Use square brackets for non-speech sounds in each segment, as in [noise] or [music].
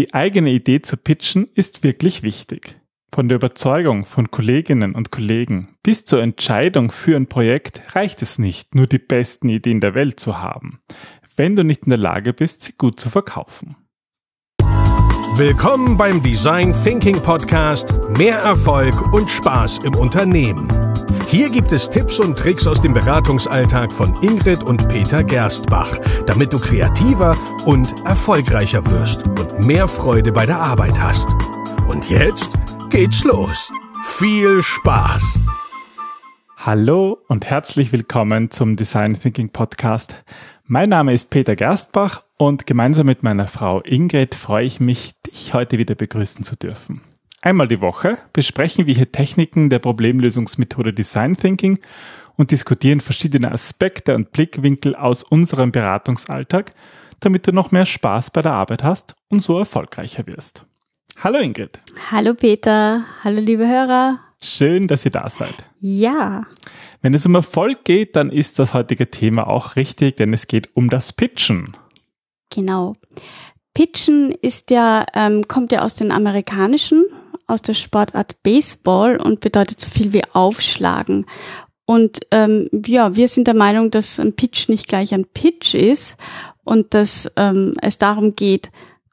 Die eigene Idee zu pitchen ist wirklich wichtig. Von der Überzeugung von Kolleginnen und Kollegen bis zur Entscheidung für ein Projekt reicht es nicht, nur die besten Ideen der Welt zu haben, wenn du nicht in der Lage bist, sie gut zu verkaufen. Willkommen beim Design Thinking Podcast Mehr Erfolg und Spaß im Unternehmen. Hier gibt es Tipps und Tricks aus dem Beratungsalltag von Ingrid und Peter Gerstbach, damit du kreativer und erfolgreicher wirst und mehr Freude bei der Arbeit hast. Und jetzt geht's los. Viel Spaß! Hallo und herzlich willkommen zum Design Thinking Podcast. Mein Name ist Peter Gerstbach und gemeinsam mit meiner Frau Ingrid freue ich mich, dich heute wieder begrüßen zu dürfen. Einmal die Woche besprechen wir hier Techniken der Problemlösungsmethode Design Thinking und diskutieren verschiedene Aspekte und Blickwinkel aus unserem Beratungsalltag, damit du noch mehr Spaß bei der Arbeit hast und so erfolgreicher wirst. Hallo Ingrid. Hallo Peter. Hallo liebe Hörer. Schön, dass ihr da seid. Ja. Wenn es um Erfolg geht, dann ist das heutige Thema auch richtig, denn es geht um das Pitchen. Genau. Pitchen ist ja, ähm, kommt ja aus den amerikanischen aus der Sportart Baseball und bedeutet so viel wie aufschlagen. Und ähm, ja, wir sind der Meinung, dass ein Pitch nicht gleich ein Pitch ist und dass ähm, es darum geht,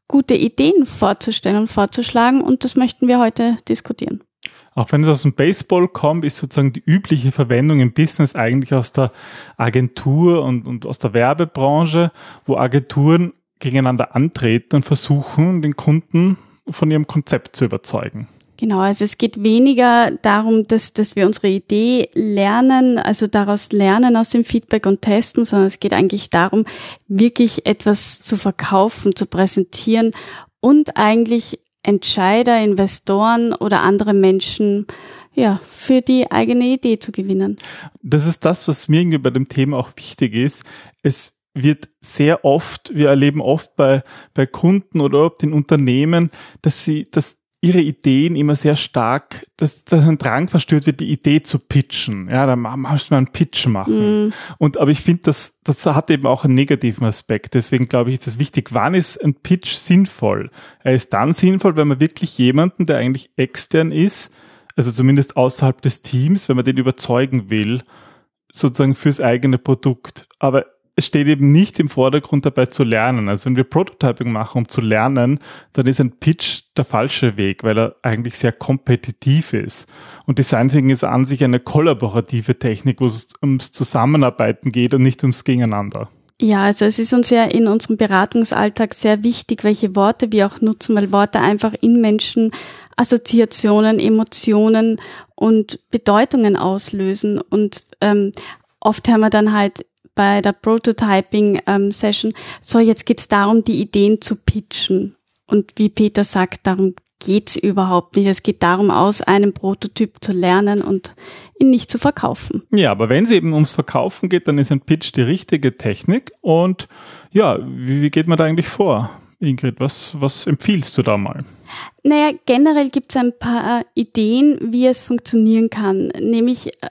gute Ideen vorzustellen und vorzuschlagen. Und das möchten wir heute diskutieren. Auch wenn es aus dem Baseball kommt, ist sozusagen die übliche Verwendung im Business eigentlich aus der Agentur und, und aus der Werbebranche, wo Agenturen gegeneinander antreten und versuchen, den Kunden von ihrem Konzept zu überzeugen. Genau, also es geht weniger darum, dass, dass wir unsere Idee lernen, also daraus lernen aus dem Feedback und testen, sondern es geht eigentlich darum, wirklich etwas zu verkaufen, zu präsentieren und eigentlich Entscheider, Investoren oder andere Menschen ja, für die eigene Idee zu gewinnen. Das ist das, was mir irgendwie bei dem Thema auch wichtig ist. Es wird sehr oft, wir erleben oft bei, bei Kunden oder den Unternehmen, dass sie, dass ihre Ideen immer sehr stark, dass, dass ein Drang verstört wird, die Idee zu pitchen. Ja, da musst du mal einen Pitch machen. Mm. Und, aber ich finde, das, das hat eben auch einen negativen Aspekt. Deswegen glaube ich, ist es wichtig, wann ist ein Pitch sinnvoll? Er ist dann sinnvoll, wenn man wirklich jemanden, der eigentlich extern ist, also zumindest außerhalb des Teams, wenn man den überzeugen will, sozusagen fürs eigene Produkt. Aber es steht eben nicht im Vordergrund dabei zu lernen. Also wenn wir Prototyping machen, um zu lernen, dann ist ein Pitch der falsche Weg, weil er eigentlich sehr kompetitiv ist. Und Design Thinking ist an sich eine kollaborative Technik, wo es ums Zusammenarbeiten geht und nicht ums Gegeneinander. Ja, also es ist uns ja in unserem Beratungsalltag sehr wichtig, welche Worte wir auch nutzen, weil Worte einfach in Menschen Assoziationen, Emotionen und Bedeutungen auslösen. Und ähm, oft haben wir dann halt bei der Prototyping-Session, ähm, so jetzt geht es darum, die Ideen zu pitchen. Und wie Peter sagt, darum geht's überhaupt nicht. Es geht darum, aus einem Prototyp zu lernen und ihn nicht zu verkaufen. Ja, aber wenn es eben ums Verkaufen geht, dann ist ein Pitch die richtige Technik. Und ja, wie, wie geht man da eigentlich vor? Ingrid, was, was empfiehlst du da mal? Naja, generell gibt es ein paar Ideen, wie es funktionieren kann. Nämlich äh,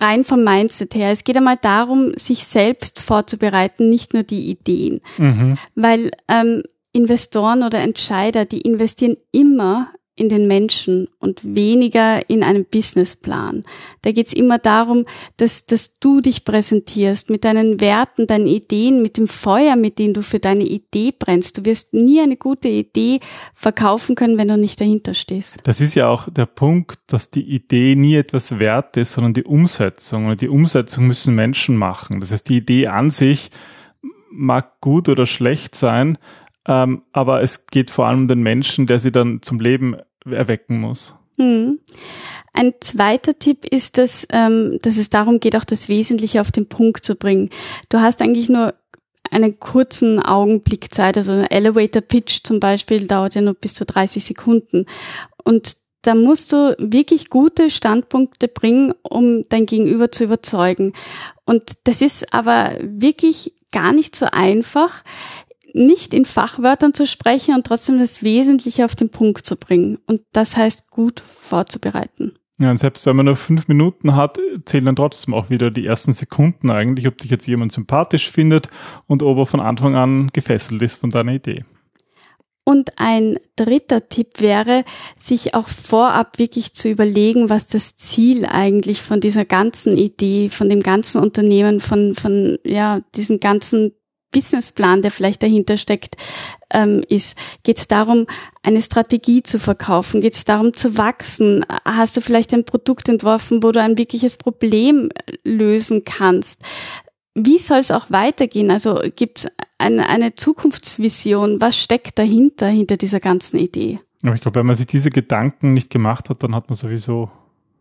rein vom Mindset her. Es geht einmal darum, sich selbst vorzubereiten, nicht nur die Ideen. Mhm. Weil ähm, Investoren oder Entscheider, die investieren immer in den Menschen und weniger in einen Businessplan. Da geht's immer darum, dass, dass du dich präsentierst mit deinen Werten, deinen Ideen, mit dem Feuer, mit dem du für deine Idee brennst. Du wirst nie eine gute Idee verkaufen können, wenn du nicht dahinter stehst. Das ist ja auch der Punkt, dass die Idee nie etwas wert ist, sondern die Umsetzung. Und die Umsetzung müssen Menschen machen. Das heißt, die Idee an sich mag gut oder schlecht sein, ähm, aber es geht vor allem um den Menschen, der sie dann zum Leben erwecken muss. Hm. Ein zweiter Tipp ist, dass, ähm, dass es darum geht, auch das Wesentliche auf den Punkt zu bringen. Du hast eigentlich nur einen kurzen Augenblick Zeit, also ein Elevator Pitch zum Beispiel dauert ja nur bis zu 30 Sekunden. Und da musst du wirklich gute Standpunkte bringen, um dein Gegenüber zu überzeugen. Und das ist aber wirklich gar nicht so einfach nicht in Fachwörtern zu sprechen und trotzdem das Wesentliche auf den Punkt zu bringen. Und das heißt, gut vorzubereiten. Ja, und selbst wenn man nur fünf Minuten hat, zählen dann trotzdem auch wieder die ersten Sekunden eigentlich, ob dich jetzt jemand sympathisch findet und ob er von Anfang an gefesselt ist von deiner Idee. Und ein dritter Tipp wäre, sich auch vorab wirklich zu überlegen, was das Ziel eigentlich von dieser ganzen Idee, von dem ganzen Unternehmen, von, von, ja, diesen ganzen Businessplan, der vielleicht dahinter steckt, ähm, ist. Geht es darum, eine Strategie zu verkaufen? Geht es darum zu wachsen? Hast du vielleicht ein Produkt entworfen, wo du ein wirkliches Problem lösen kannst? Wie soll es auch weitergehen? Also gibt es eine, eine Zukunftsvision? Was steckt dahinter, hinter dieser ganzen Idee? Ich glaube, wenn man sich diese Gedanken nicht gemacht hat, dann hat man sowieso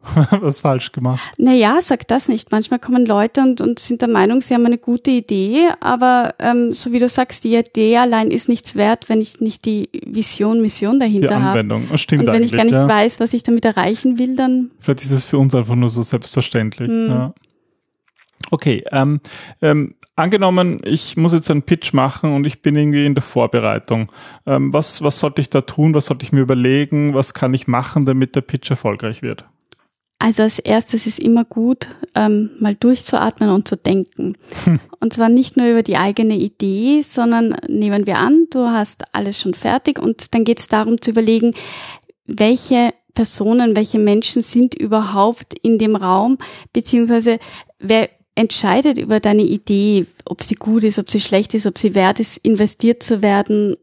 [laughs] was falsch gemacht. Naja, sag das nicht. Manchmal kommen Leute und, und sind der Meinung, sie haben eine gute Idee, aber ähm, so wie du sagst, die Idee allein ist nichts wert, wenn ich nicht die Vision, Mission dahinter habe. Die Anwendung, habe. stimmt Und wenn ich gar nicht ja. weiß, was ich damit erreichen will, dann. Vielleicht ist es für uns einfach nur so selbstverständlich. Hm. Ja. Okay, ähm, ähm, angenommen, ich muss jetzt einen Pitch machen und ich bin irgendwie in der Vorbereitung. Ähm, was, was sollte ich da tun? Was sollte ich mir überlegen? Was kann ich machen, damit der Pitch erfolgreich wird? Also als erstes ist immer gut, ähm, mal durchzuatmen und zu denken. Und zwar nicht nur über die eigene Idee, sondern nehmen wir an, du hast alles schon fertig und dann geht es darum zu überlegen, welche Personen, welche Menschen sind überhaupt in dem Raum, beziehungsweise wer entscheidet über deine Idee, ob sie gut ist, ob sie schlecht ist, ob sie wert ist, investiert zu werden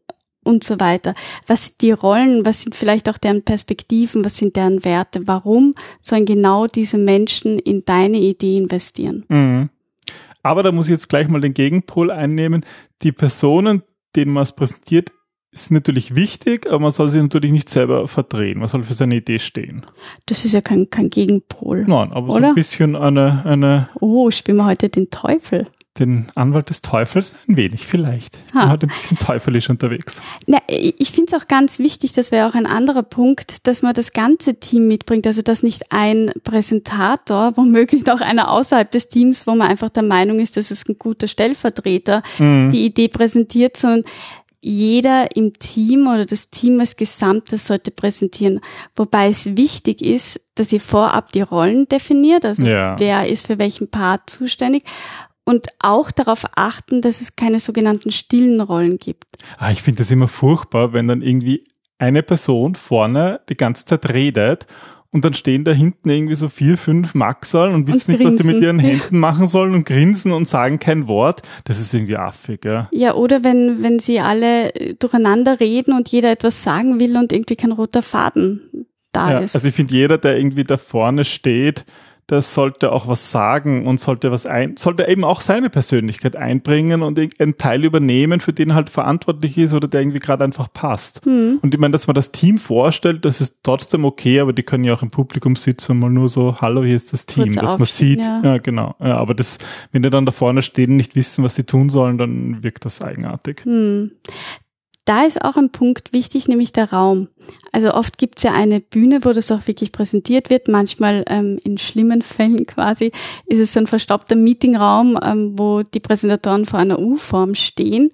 und so weiter. Was sind die Rollen, was sind vielleicht auch deren Perspektiven, was sind deren Werte, warum sollen genau diese Menschen in deine Idee investieren? Mhm. Aber da muss ich jetzt gleich mal den Gegenpol einnehmen. Die Personen, denen man es präsentiert, ist natürlich wichtig, aber man soll sie natürlich nicht selber verdrehen. Man soll für seine Idee stehen. Das ist ja kein, kein Gegenpol. Nein, aber so Oder? ein bisschen eine, eine, Oh, spielen wir heute den Teufel. Den Anwalt des Teufels ein wenig vielleicht. Ha. Hat ein bisschen teufelisch unterwegs. Na, ich finde es auch ganz wichtig, das wäre auch ein anderer Punkt, dass man das ganze Team mitbringt. Also dass nicht ein Präsentator, womöglich noch einer außerhalb des Teams, wo man einfach der Meinung ist, das ist ein guter Stellvertreter, Mhm. die Idee präsentiert, sondern jeder im Team oder das Team als Gesamtes sollte präsentieren. Wobei es wichtig ist, dass ihr vorab die Rollen definiert, also Ja. wer ist für welchen Part zuständig und auch darauf achten, dass es keine sogenannten stillen Rollen gibt. Ah, ich finde das immer furchtbar, wenn dann irgendwie eine Person vorne die ganze Zeit redet und dann stehen da hinten irgendwie so vier, fünf Maxal und wissen nicht, was sie mit ihren [laughs] Händen machen sollen und grinsen und sagen kein Wort. Das ist irgendwie affig, ja. Ja, oder wenn, wenn sie alle äh, durcheinander reden und jeder etwas sagen will und irgendwie kein roter Faden da ja ist. also ich finde, jeder, der irgendwie da vorne steht, der sollte auch was sagen und sollte was ein, sollte eben auch seine Persönlichkeit einbringen und einen Teil übernehmen, für den er halt verantwortlich ist oder der irgendwie gerade einfach passt. Hm. Und ich meine, dass man das Team vorstellt, das ist trotzdem okay, aber die können ja auch im Publikum sitzen und mal nur so, hallo, hier ist das Team, Kurz dass man sieht. ja. Ja. genau. Ja, aber das, wenn die dann da vorne stehen und nicht wissen, was sie tun sollen, dann wirkt das eigenartig. Hm. Da ist auch ein Punkt wichtig, nämlich der Raum. Also oft gibt's ja eine Bühne, wo das auch wirklich präsentiert wird. Manchmal ähm, in schlimmen [laughs] Fällen quasi ist es so ein verstaubter Meetingraum, ähm, wo die Präsentatoren vor einer U-Form stehen.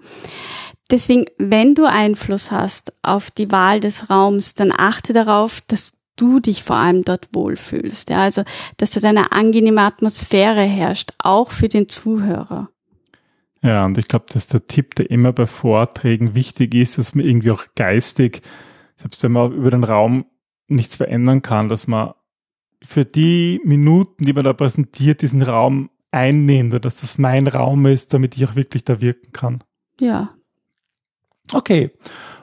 Deswegen, wenn du Einfluss hast auf die Wahl des Raums, dann achte darauf, dass du dich vor allem dort wohlfühlst. Ja, also, dass dort eine angenehme Atmosphäre herrscht, auch für den Zuhörer. Ja, und ich glaube, dass der Tipp, der immer bei Vorträgen wichtig ist, dass man irgendwie auch geistig, selbst wenn man über den Raum nichts verändern kann, dass man für die Minuten, die man da präsentiert, diesen Raum einnimmt oder dass das mein Raum ist, damit ich auch wirklich da wirken kann. Ja, Okay.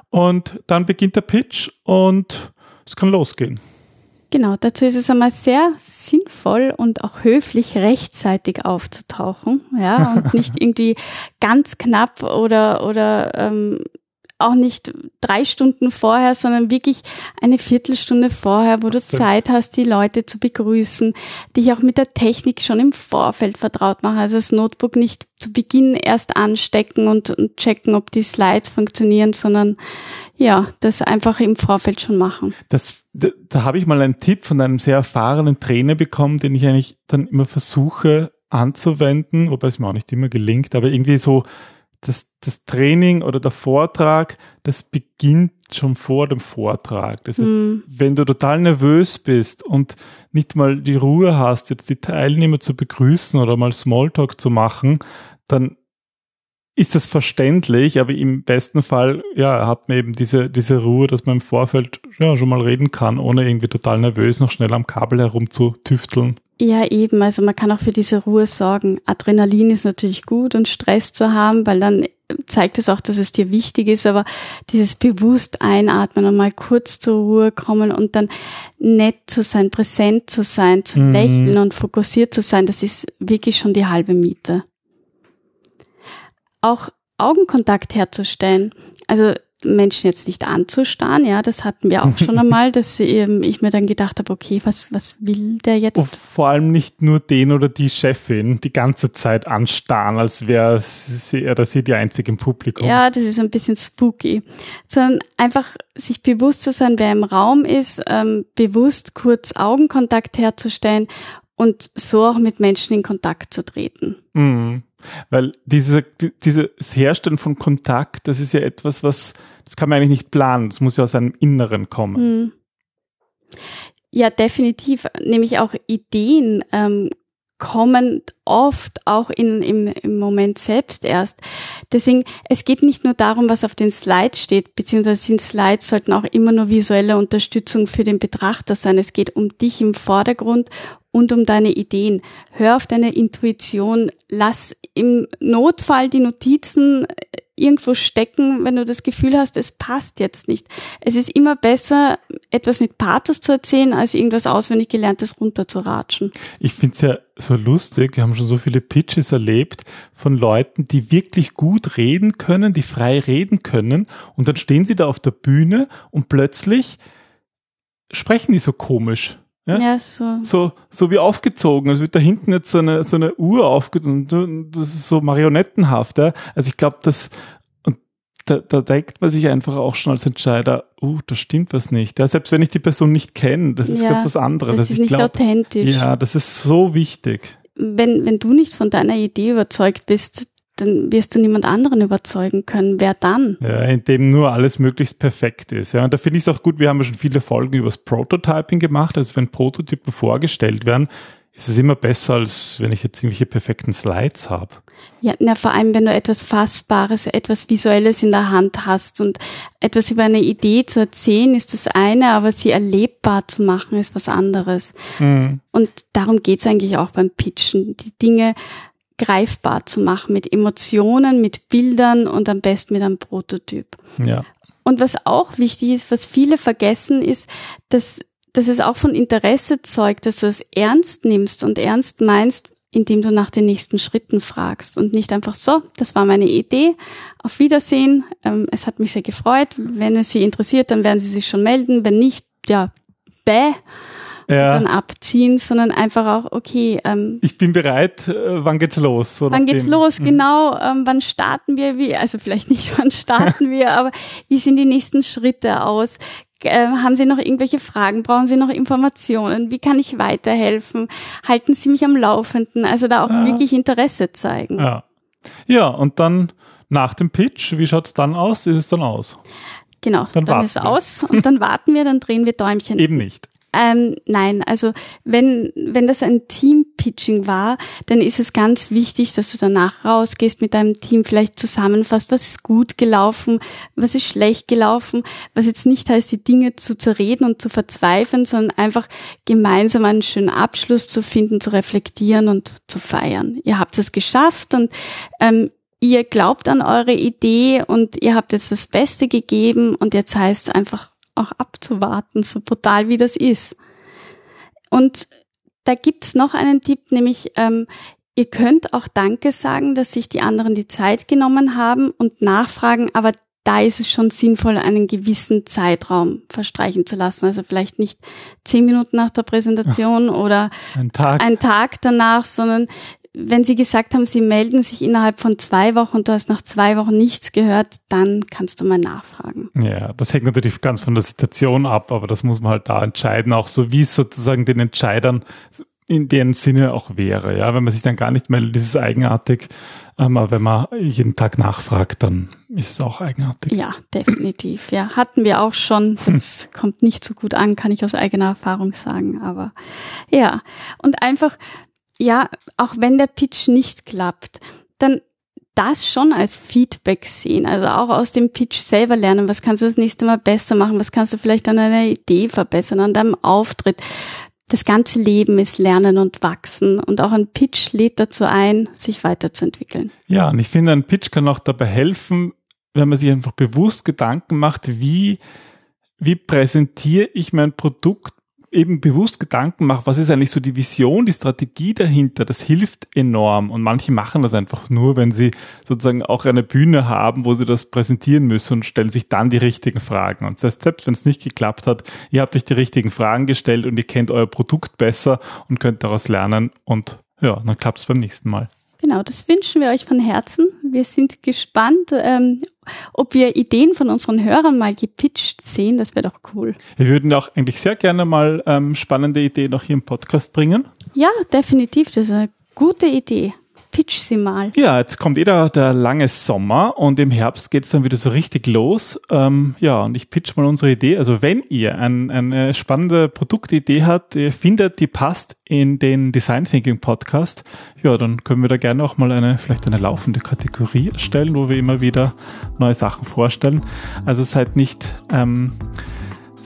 Und dann beginnt der Pitch und es kann losgehen. Genau, dazu ist es einmal sehr sinnvoll und auch höflich rechtzeitig aufzutauchen, ja, und nicht [laughs] irgendwie ganz knapp oder oder ähm, auch nicht drei Stunden vorher, sondern wirklich eine Viertelstunde vorher, wo du. Zeit hast, die Leute zu begrüßen, dich auch mit der Technik schon im Vorfeld vertraut machen. Also das Notebook nicht zu Beginn erst anstecken und, und checken, ob die Slides funktionieren, sondern ja, das einfach im Vorfeld schon machen. Das, da, da habe ich mal einen Tipp von einem sehr erfahrenen Trainer bekommen, den ich eigentlich dann immer versuche anzuwenden, wobei es mir auch nicht immer gelingt, aber irgendwie so das, das Training oder der Vortrag, das beginnt schon vor dem Vortrag. Das heißt, Hm. wenn du total nervös bist und nicht mal die Ruhe hast, jetzt die Teilnehmer zu begrüßen oder mal Smalltalk zu machen, dann ist das verständlich, aber im besten Fall, ja, hat man eben diese, diese Ruhe, dass man im Vorfeld ja schon mal reden kann, ohne irgendwie total nervös noch schnell am Kabel herumzutüfteln. Ja, eben. Also man kann auch für diese Ruhe sorgen. Adrenalin ist natürlich gut und Stress zu haben, weil dann zeigt es auch, dass es dir wichtig ist, aber dieses bewusst einatmen und mal kurz zur Ruhe kommen und dann nett zu sein, präsent zu sein, zu mhm. lächeln und fokussiert zu sein, das ist wirklich schon die halbe Miete. Auch Augenkontakt herzustellen. Also Menschen jetzt nicht anzustarren, ja, das hatten wir auch schon [laughs] einmal, dass ich mir dann gedacht habe, okay, was, was will der jetzt? Und vor allem nicht nur den oder die Chefin die ganze Zeit anstarren, als wäre sie oder sie die einzige im Publikum. Ja, das ist ein bisschen spooky. Sondern einfach sich bewusst zu sein, wer im Raum ist, ähm, bewusst kurz Augenkontakt herzustellen und so auch mit Menschen in Kontakt zu treten. Mhm. Weil diese, dieses Herstellen von Kontakt, das ist ja etwas, was, das kann man eigentlich nicht planen. Das muss ja aus einem Inneren kommen. Mhm. Ja, definitiv. Nämlich auch Ideen ähm, kommen oft auch in, im, im Moment selbst erst. Deswegen, es geht nicht nur darum, was auf den Slides steht, beziehungsweise sind Slides sollten auch immer nur visuelle Unterstützung für den Betrachter sein. Es geht um dich im Vordergrund und um deine Ideen. Hör auf deine Intuition. Lass im Notfall die Notizen irgendwo stecken, wenn du das Gefühl hast, es passt jetzt nicht. Es ist immer besser, etwas mit Pathos zu erzählen, als irgendwas auswendig gelerntes runterzuratschen. Ich finde es ja so lustig, wir haben schon so viele Pitches erlebt von Leuten, die wirklich gut reden können, die frei reden können und dann stehen sie da auf der Bühne und plötzlich sprechen die so komisch. Ja? ja, so. so. So wie aufgezogen. Es wird da hinten jetzt so eine, so eine Uhr aufgezogen. Das ist so marionettenhaft. Ja? Also ich glaube, dass da, da denkt man sich einfach auch schon als Entscheider, uh, da stimmt was nicht. Ja, selbst wenn ich die Person nicht kenne, das ist ja, ganz was anderes. Das ist nicht glaub, authentisch. Ja, das ist so wichtig. Wenn, wenn du nicht von deiner Idee überzeugt bist, dann wirst du niemand anderen überzeugen können. Wer dann? Ja, indem nur alles möglichst perfekt ist. Ja, und da finde ich es auch gut, wir haben ja schon viele Folgen über das Prototyping gemacht. Also wenn Prototypen vorgestellt werden, ist es immer besser, als wenn ich jetzt irgendwelche perfekten Slides habe. Ja, na, vor allem, wenn du etwas Fassbares, etwas Visuelles in der Hand hast und etwas über eine Idee zu erzählen, ist das eine, aber sie erlebbar zu machen, ist was anderes. Mhm. Und darum geht's eigentlich auch beim Pitchen, die Dinge greifbar zu machen mit Emotionen, mit Bildern und am besten mit einem Prototyp. Ja. Und was auch wichtig ist, was viele vergessen, ist, dass, dass es auch von Interesse zeugt, dass du es ernst nimmst und ernst meinst, indem du nach den nächsten Schritten fragst und nicht einfach so, das war meine Idee, auf Wiedersehen, ähm, es hat mich sehr gefreut, wenn es Sie interessiert, dann werden Sie sich schon melden, wenn nicht, ja, bäh ja. dann abziehen, sondern einfach auch, okay. Ähm, ich bin bereit, äh, wann geht's los? So wann geht's dem. los, mhm. genau, ähm, wann starten wir, wie, also vielleicht nicht [laughs] wann starten wir, aber wie sehen die nächsten Schritte aus? Äh, haben Sie noch irgendwelche Fragen? Brauchen Sie noch Informationen? Wie kann ich weiterhelfen? Halten Sie mich am Laufenden? Also da auch ja. wirklich Interesse zeigen. Ja. ja, und dann nach dem Pitch, wie schaut's dann aus? Ist es dann aus? Genau, dann, dann ist es aus und dann warten wir, dann drehen wir Däumchen. Eben nicht. Ähm, nein, also wenn, wenn das ein Team-Pitching war, dann ist es ganz wichtig, dass du danach rausgehst mit deinem Team, vielleicht zusammenfasst, was ist gut gelaufen, was ist schlecht gelaufen, was jetzt nicht heißt, die Dinge zu zerreden und zu verzweifeln, sondern einfach gemeinsam einen schönen Abschluss zu finden, zu reflektieren und zu feiern. Ihr habt es geschafft und ähm, ihr glaubt an eure Idee und ihr habt jetzt das Beste gegeben und jetzt heißt es einfach auch abzuwarten, so brutal wie das ist. Und da gibt's noch einen Tipp, nämlich ähm, ihr könnt auch Danke sagen, dass sich die anderen die Zeit genommen haben und nachfragen, aber da ist es schon sinnvoll, einen gewissen Zeitraum verstreichen zu lassen. Also vielleicht nicht zehn Minuten nach der Präsentation Ach, oder ein Tag. ein Tag danach, sondern wenn Sie gesagt haben, Sie melden sich innerhalb von zwei Wochen und du hast nach zwei Wochen nichts gehört, dann kannst du mal nachfragen. Ja, das hängt natürlich ganz von der Situation ab, aber das muss man halt da entscheiden, auch so wie es sozusagen den Entscheidern in deren Sinne auch wäre. Ja, wenn man sich dann gar nicht meldet, ist es eigenartig. Ähm, aber wenn man jeden Tag nachfragt, dann ist es auch eigenartig. Ja, definitiv. Ja, hatten wir auch schon. Das [laughs] kommt nicht so gut an, kann ich aus eigener Erfahrung sagen. Aber ja, und einfach ja, auch wenn der Pitch nicht klappt, dann das schon als Feedback sehen, also auch aus dem Pitch selber lernen, was kannst du das nächste Mal besser machen, was kannst du vielleicht an einer Idee verbessern, an deinem Auftritt. Das ganze Leben ist Lernen und Wachsen und auch ein Pitch lädt dazu ein, sich weiterzuentwickeln. Ja, und ich finde, ein Pitch kann auch dabei helfen, wenn man sich einfach bewusst Gedanken macht, wie, wie präsentiere ich mein Produkt eben bewusst Gedanken mache, was ist eigentlich so die Vision, die Strategie dahinter, das hilft enorm. Und manche machen das einfach nur, wenn sie sozusagen auch eine Bühne haben, wo sie das präsentieren müssen und stellen sich dann die richtigen Fragen. Und das heißt, selbst wenn es nicht geklappt hat, ihr habt euch die richtigen Fragen gestellt und ihr kennt euer Produkt besser und könnt daraus lernen und ja, dann klappt es beim nächsten Mal. Genau, das wünschen wir euch von Herzen. Wir sind gespannt, ähm, ob wir Ideen von unseren Hörern mal gepitcht sehen. Das wäre doch cool. Wir würden auch eigentlich sehr gerne mal ähm, spannende Ideen auch hier im Podcast bringen. Ja, definitiv. Das ist eine gute Idee pitch sie mal. Ja, jetzt kommt wieder der lange Sommer und im Herbst geht es dann wieder so richtig los. Ähm, ja, und ich pitch mal unsere Idee. Also wenn ihr ein, eine spannende Produktidee habt, ihr findet, die passt in den Design Thinking Podcast, ja, dann können wir da gerne auch mal eine, vielleicht eine laufende Kategorie erstellen, wo wir immer wieder neue Sachen vorstellen. Also seid nicht, ähm,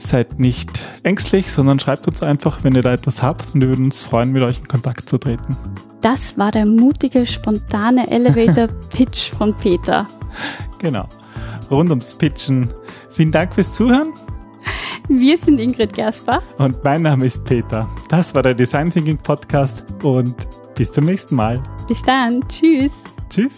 seid nicht ängstlich, sondern schreibt uns einfach, wenn ihr da etwas habt und wir würden uns freuen, mit euch in Kontakt zu treten. Das war der mutige, spontane Elevator-Pitch [laughs] von Peter. Genau. Rund ums Pitchen. Vielen Dank fürs Zuhören. Wir sind Ingrid Gersbach. Und mein Name ist Peter. Das war der Design Thinking Podcast und bis zum nächsten Mal. Bis dann. Tschüss. Tschüss.